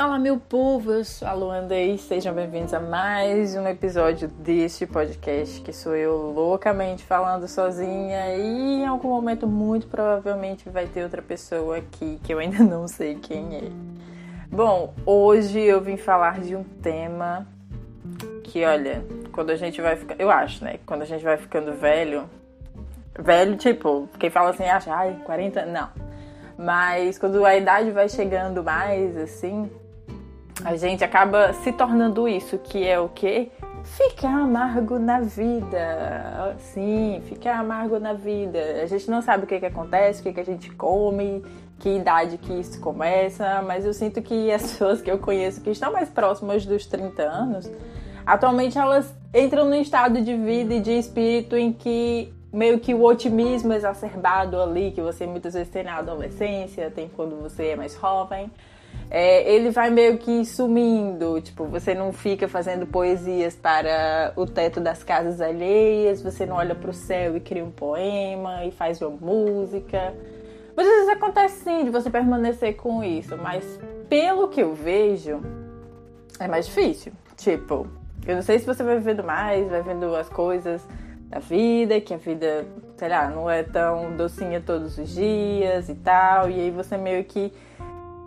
Olá, meu povo, eu sou a Luanda e sejam bem-vindos a mais um episódio deste podcast que sou eu loucamente falando sozinha e em algum momento, muito provavelmente, vai ter outra pessoa aqui que eu ainda não sei quem é. Bom, hoje eu vim falar de um tema que, olha, quando a gente vai ficar. Eu acho, né? Quando a gente vai ficando velho. Velho, tipo, quem fala assim, acha, ai, 40. Não. Mas quando a idade vai chegando mais, assim, a gente acaba se tornando isso, que é o quê? Ficar amargo na vida. Sim, ficar amargo na vida. A gente não sabe o que, que acontece, o que, que a gente come, que idade que isso começa, mas eu sinto que as pessoas que eu conheço que estão mais próximas dos 30 anos, atualmente elas entram num estado de vida e de espírito em que meio que o otimismo exacerbado ali, que você muitas vezes tem na adolescência, tem quando você é mais jovem, é, ele vai meio que sumindo. Tipo, você não fica fazendo poesias para o teto das casas alheias, você não olha para o céu e cria um poema e faz uma música. Muitas vezes acontece sim de você permanecer com isso, mas pelo que eu vejo, é mais difícil. Tipo, eu não sei se você vai vivendo mais, vai vendo as coisas da vida, que a vida, sei lá, não é tão docinha todos os dias e tal, e aí você meio que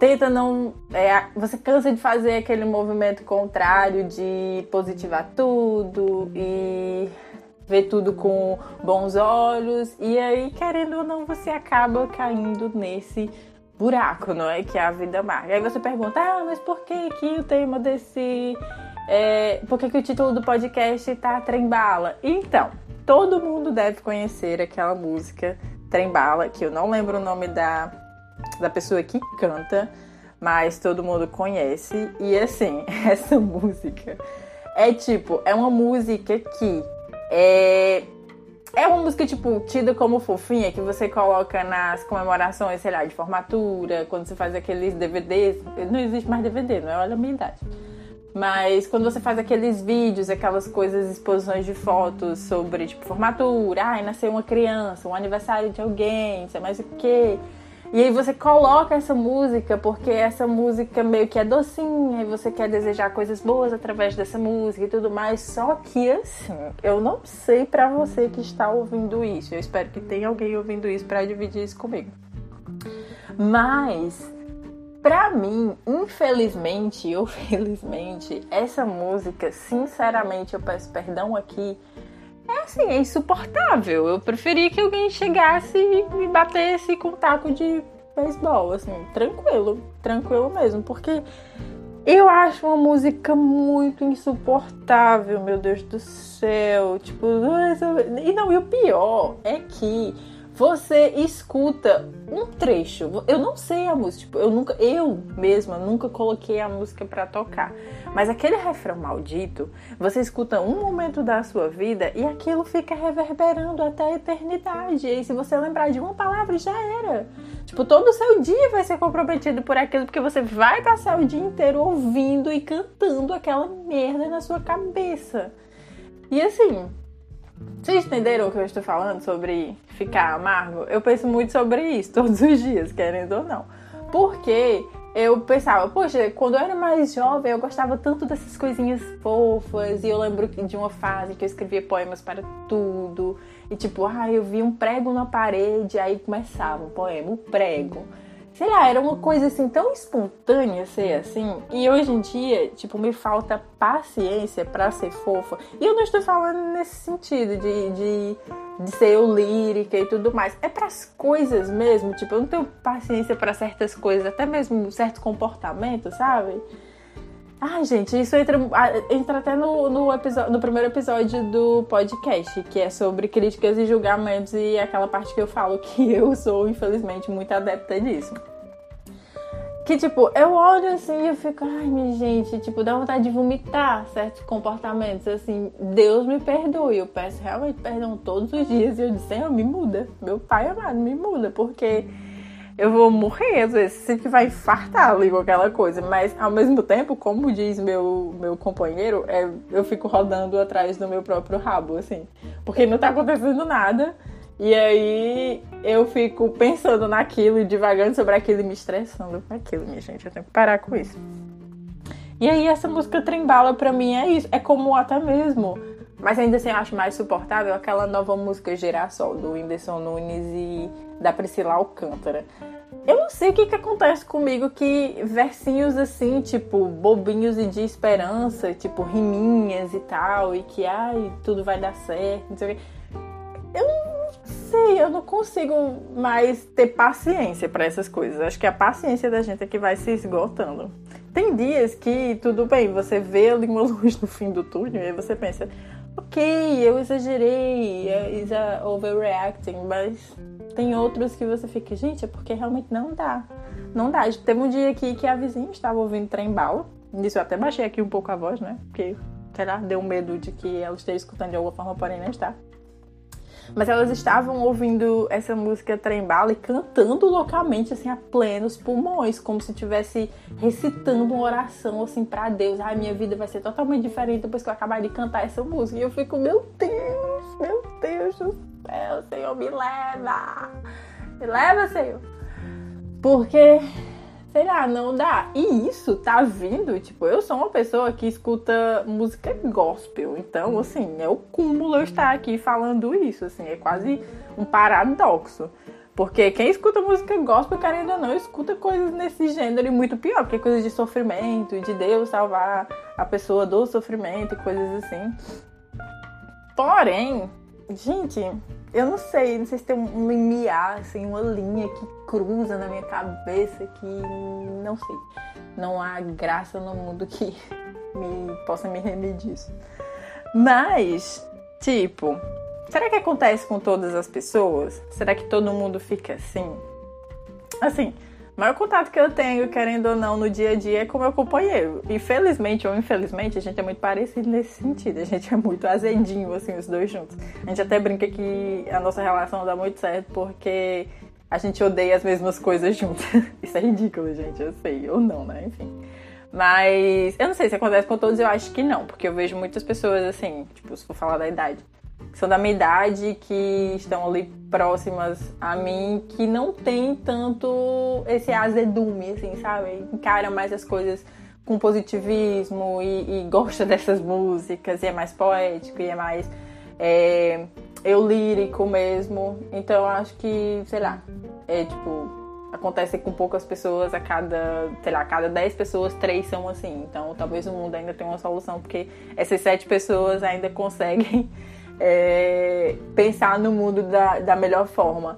tenta não. É, você cansa de fazer aquele movimento contrário de positivar tudo e ver tudo com bons olhos. E aí, querendo ou não, você acaba caindo nesse buraco, não é? Que é a vida marca. Aí você pergunta, ah, mas por que, que o tema desse. É, por que, que o título do podcast tá Trembala? Então, todo mundo deve conhecer aquela música Trembala, que eu não lembro o nome da da pessoa que canta, mas todo mundo conhece. E assim, essa música é tipo, é uma música que é. É uma música, tipo, tida como fofinha, que você coloca nas comemorações, sei lá, de formatura, quando você faz aqueles DVDs. Não existe mais DVD, não é? Olha a minha idade. Mas quando você faz aqueles vídeos, aquelas coisas, exposições de fotos sobre, tipo, formatura, ai, nasceu uma criança, um aniversário de alguém, sei mais o quê. E aí você coloca essa música porque essa música meio que é docinha e você quer desejar coisas boas através dessa música e tudo mais. Só que assim, eu não sei para você que está ouvindo isso. Eu espero que tenha alguém ouvindo isso para dividir isso comigo. Mas para mim, infelizmente ou felizmente, essa música, sinceramente, eu peço perdão aqui, é assim, é insuportável. Eu preferia que alguém chegasse e me batesse com um taco de beisebol, assim, tranquilo, tranquilo mesmo, porque eu acho uma música muito insuportável, meu Deus do céu. Tipo, e não, e o pior é que você escuta um trecho. Eu não sei a música, tipo, eu nunca, eu mesma nunca coloquei a música para tocar. Mas aquele refrão maldito, você escuta um momento da sua vida e aquilo fica reverberando até a eternidade. E se você lembrar de uma palavra, já era. Tipo, todo o seu dia vai ser comprometido por aquilo, porque você vai passar o dia inteiro ouvindo e cantando aquela merda na sua cabeça. E assim, vocês entenderam o que eu estou falando sobre ficar amargo? Eu penso muito sobre isso todos os dias, querendo ou não. Porque eu pensava, poxa, quando eu era mais jovem eu gostava tanto dessas coisinhas fofas. E eu lembro de uma fase que eu escrevia poemas para tudo. E tipo, ah, eu vi um prego na parede, aí começava o poema, o prego sei lá, era uma coisa assim tão espontânea ser assim. E hoje em dia, tipo, me falta paciência para ser fofa. E eu não estou falando nesse sentido de, de, de ser eu lírica e tudo mais. É para as coisas mesmo. Tipo, eu não tenho paciência para certas coisas, até mesmo certo comportamento, sabe? Ai, gente, isso entra, entra até no, no, episódio, no primeiro episódio do podcast, que é sobre críticas e julgamentos, e aquela parte que eu falo que eu sou, infelizmente, muito adepta disso. Que, tipo, eu olho assim e eu fico, ai, minha gente, tipo, dá vontade de vomitar certos comportamentos, assim, Deus me perdoe. Eu peço realmente perdão todos os dias e eu disse, Senhor, me muda. Meu pai amado, me muda, porque eu vou morrer, às vezes, que vai infartar ali com aquela coisa. Mas ao mesmo tempo, como diz meu, meu companheiro, é, eu fico rodando atrás do meu próprio rabo, assim. Porque não tá acontecendo nada. E aí eu fico pensando naquilo e divagando sobre aquilo e me estressando com aquilo, minha gente. Eu tenho que parar com isso. E aí essa música Trembala pra mim é isso, é como até mesmo. Mas ainda assim eu acho mais suportável aquela nova música Girassol, do Whindersson Nunes e da Priscila Alcântara. Eu não sei o que, que acontece comigo que versinhos assim, tipo, bobinhos e de esperança, tipo, riminhas e tal, e que, ai, tudo vai dar certo, não sei o. Eu não sei, eu não consigo mais ter paciência para essas coisas. Acho que a paciência da gente é que vai se esgotando. Tem dias que, tudo bem, você vê ali uma luz no fim do túnel e aí você pensa, ok, eu exagerei, is a overreacting, mas tem outros que você fica, gente, é porque realmente não dá. Não dá. Teve um dia aqui que a vizinha estava ouvindo trem bala. Nisso eu até baixei aqui um pouco a voz, né? Porque, sei lá, deu medo de que ela esteja escutando de alguma forma, porém não está. Mas elas estavam ouvindo essa música Trembala e cantando loucamente, assim, a plenos pulmões, como se estivesse recitando uma oração, assim, para Deus. Ai, minha vida vai ser totalmente diferente depois que eu acabar de cantar essa música. E eu fico, meu Deus, meu Deus do céu, Senhor, me leva. Me leva, Senhor. Porque sei lá, não dá. E isso tá vindo, tipo, eu sou uma pessoa que escuta música gospel, então, assim, é o cúmulo eu estar aqui falando isso, assim, é quase um paradoxo. Porque quem escuta música gospel, querendo ou não, escuta coisas nesse gênero e muito pior, porque é coisas de sofrimento, de Deus salvar a pessoa do sofrimento e coisas assim. Porém, gente, eu não sei, não sei se tem um limiar, assim, uma linha que cruza na minha cabeça que não sei. Não há graça no mundo que me possa me remediar isso. Mas, tipo, será que acontece com todas as pessoas? Será que todo mundo fica assim? Assim, o maior contato que eu tenho, querendo ou não, no dia a dia é com meu companheiro. E felizmente ou infelizmente, a gente é muito parecido nesse sentido. A gente é muito azedinho, assim, os dois juntos. A gente até brinca que a nossa relação dá muito certo porque a gente odeia as mesmas coisas juntos. Isso é ridículo, gente, eu sei. Ou não, né? Enfim. Mas eu não sei se acontece com todos, eu acho que não, porque eu vejo muitas pessoas assim, tipo, se for falar da idade, que são da minha idade, que estão ali próximas a mim, que não tem tanto esse azedume, assim, sabe? Encara mais as coisas com positivismo e, e gosta dessas músicas, e é mais poético, e é mais é, eu lírico mesmo. Então acho que, sei lá, é tipo, acontece com poucas pessoas, a cada, sei lá, a cada 10 pessoas, três são assim. Então talvez o mundo ainda tenha uma solução, porque essas sete pessoas ainda conseguem é, pensar no mundo da, da melhor forma.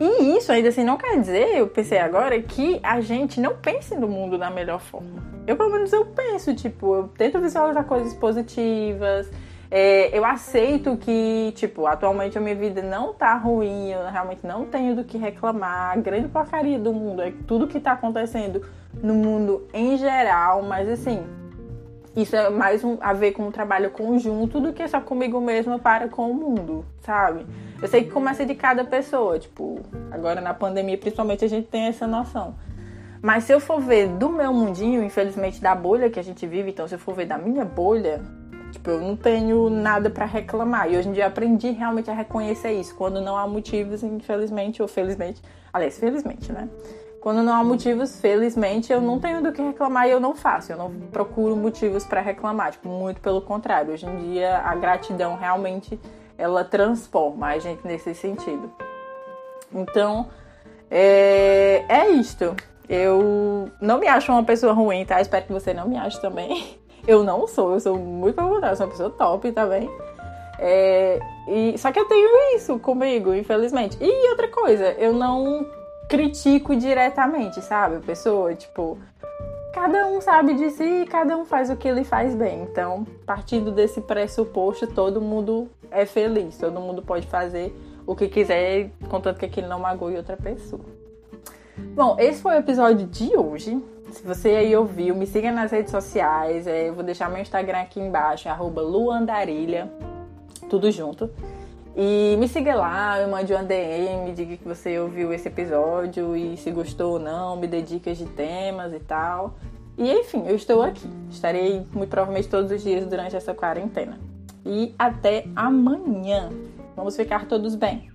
E isso ainda assim não quer dizer, eu pensei agora, que a gente não pense no mundo da melhor forma. Eu pelo menos eu penso, tipo, eu tento visualizar coisas positivas, é, eu aceito que, tipo, atualmente a minha vida não tá ruim, eu realmente não tenho do que reclamar. A grande porcaria do mundo é tudo que tá acontecendo no mundo em geral, mas assim, isso é mais um, a ver com um trabalho conjunto do que só comigo mesma para com o mundo, sabe? Eu sei que começa de cada pessoa, tipo, agora na pandemia principalmente a gente tem essa noção. Mas se eu for ver do meu mundinho, infelizmente da bolha que a gente vive, então se eu for ver da minha bolha, tipo, eu não tenho nada para reclamar. E hoje em dia aprendi realmente a reconhecer isso, quando não há motivos, infelizmente ou felizmente, aliás, felizmente, né? Quando não há motivos, felizmente, eu não tenho do que reclamar e eu não faço. Eu não procuro motivos para reclamar. Tipo, muito pelo contrário. Hoje em dia, a gratidão realmente ela transforma a gente nesse sentido. Então, é, é isto. Eu não me acho uma pessoa ruim, tá? Espero que você não me ache também. Eu não sou, eu sou muito pelo contrário, sou uma pessoa top também. É, e, só que eu tenho isso comigo, infelizmente. E outra coisa, eu não critico diretamente, sabe? A pessoa, tipo, cada um sabe de si e cada um faz o que ele faz bem. Então, partindo desse pressuposto, todo mundo é feliz, todo mundo pode fazer o que quiser, contanto que aquilo não magoe outra pessoa. Bom, esse foi o episódio de hoje. Se você aí ouviu, me siga nas redes sociais. É, eu vou deixar meu Instagram aqui embaixo, arroba luandarilha, tudo junto. E me siga lá, eu mande uma DM, diga que você ouviu esse episódio e se gostou ou não, me dê dicas de temas e tal. E enfim, eu estou aqui. Estarei muito provavelmente todos os dias durante essa quarentena. E até amanhã. Vamos ficar todos bem.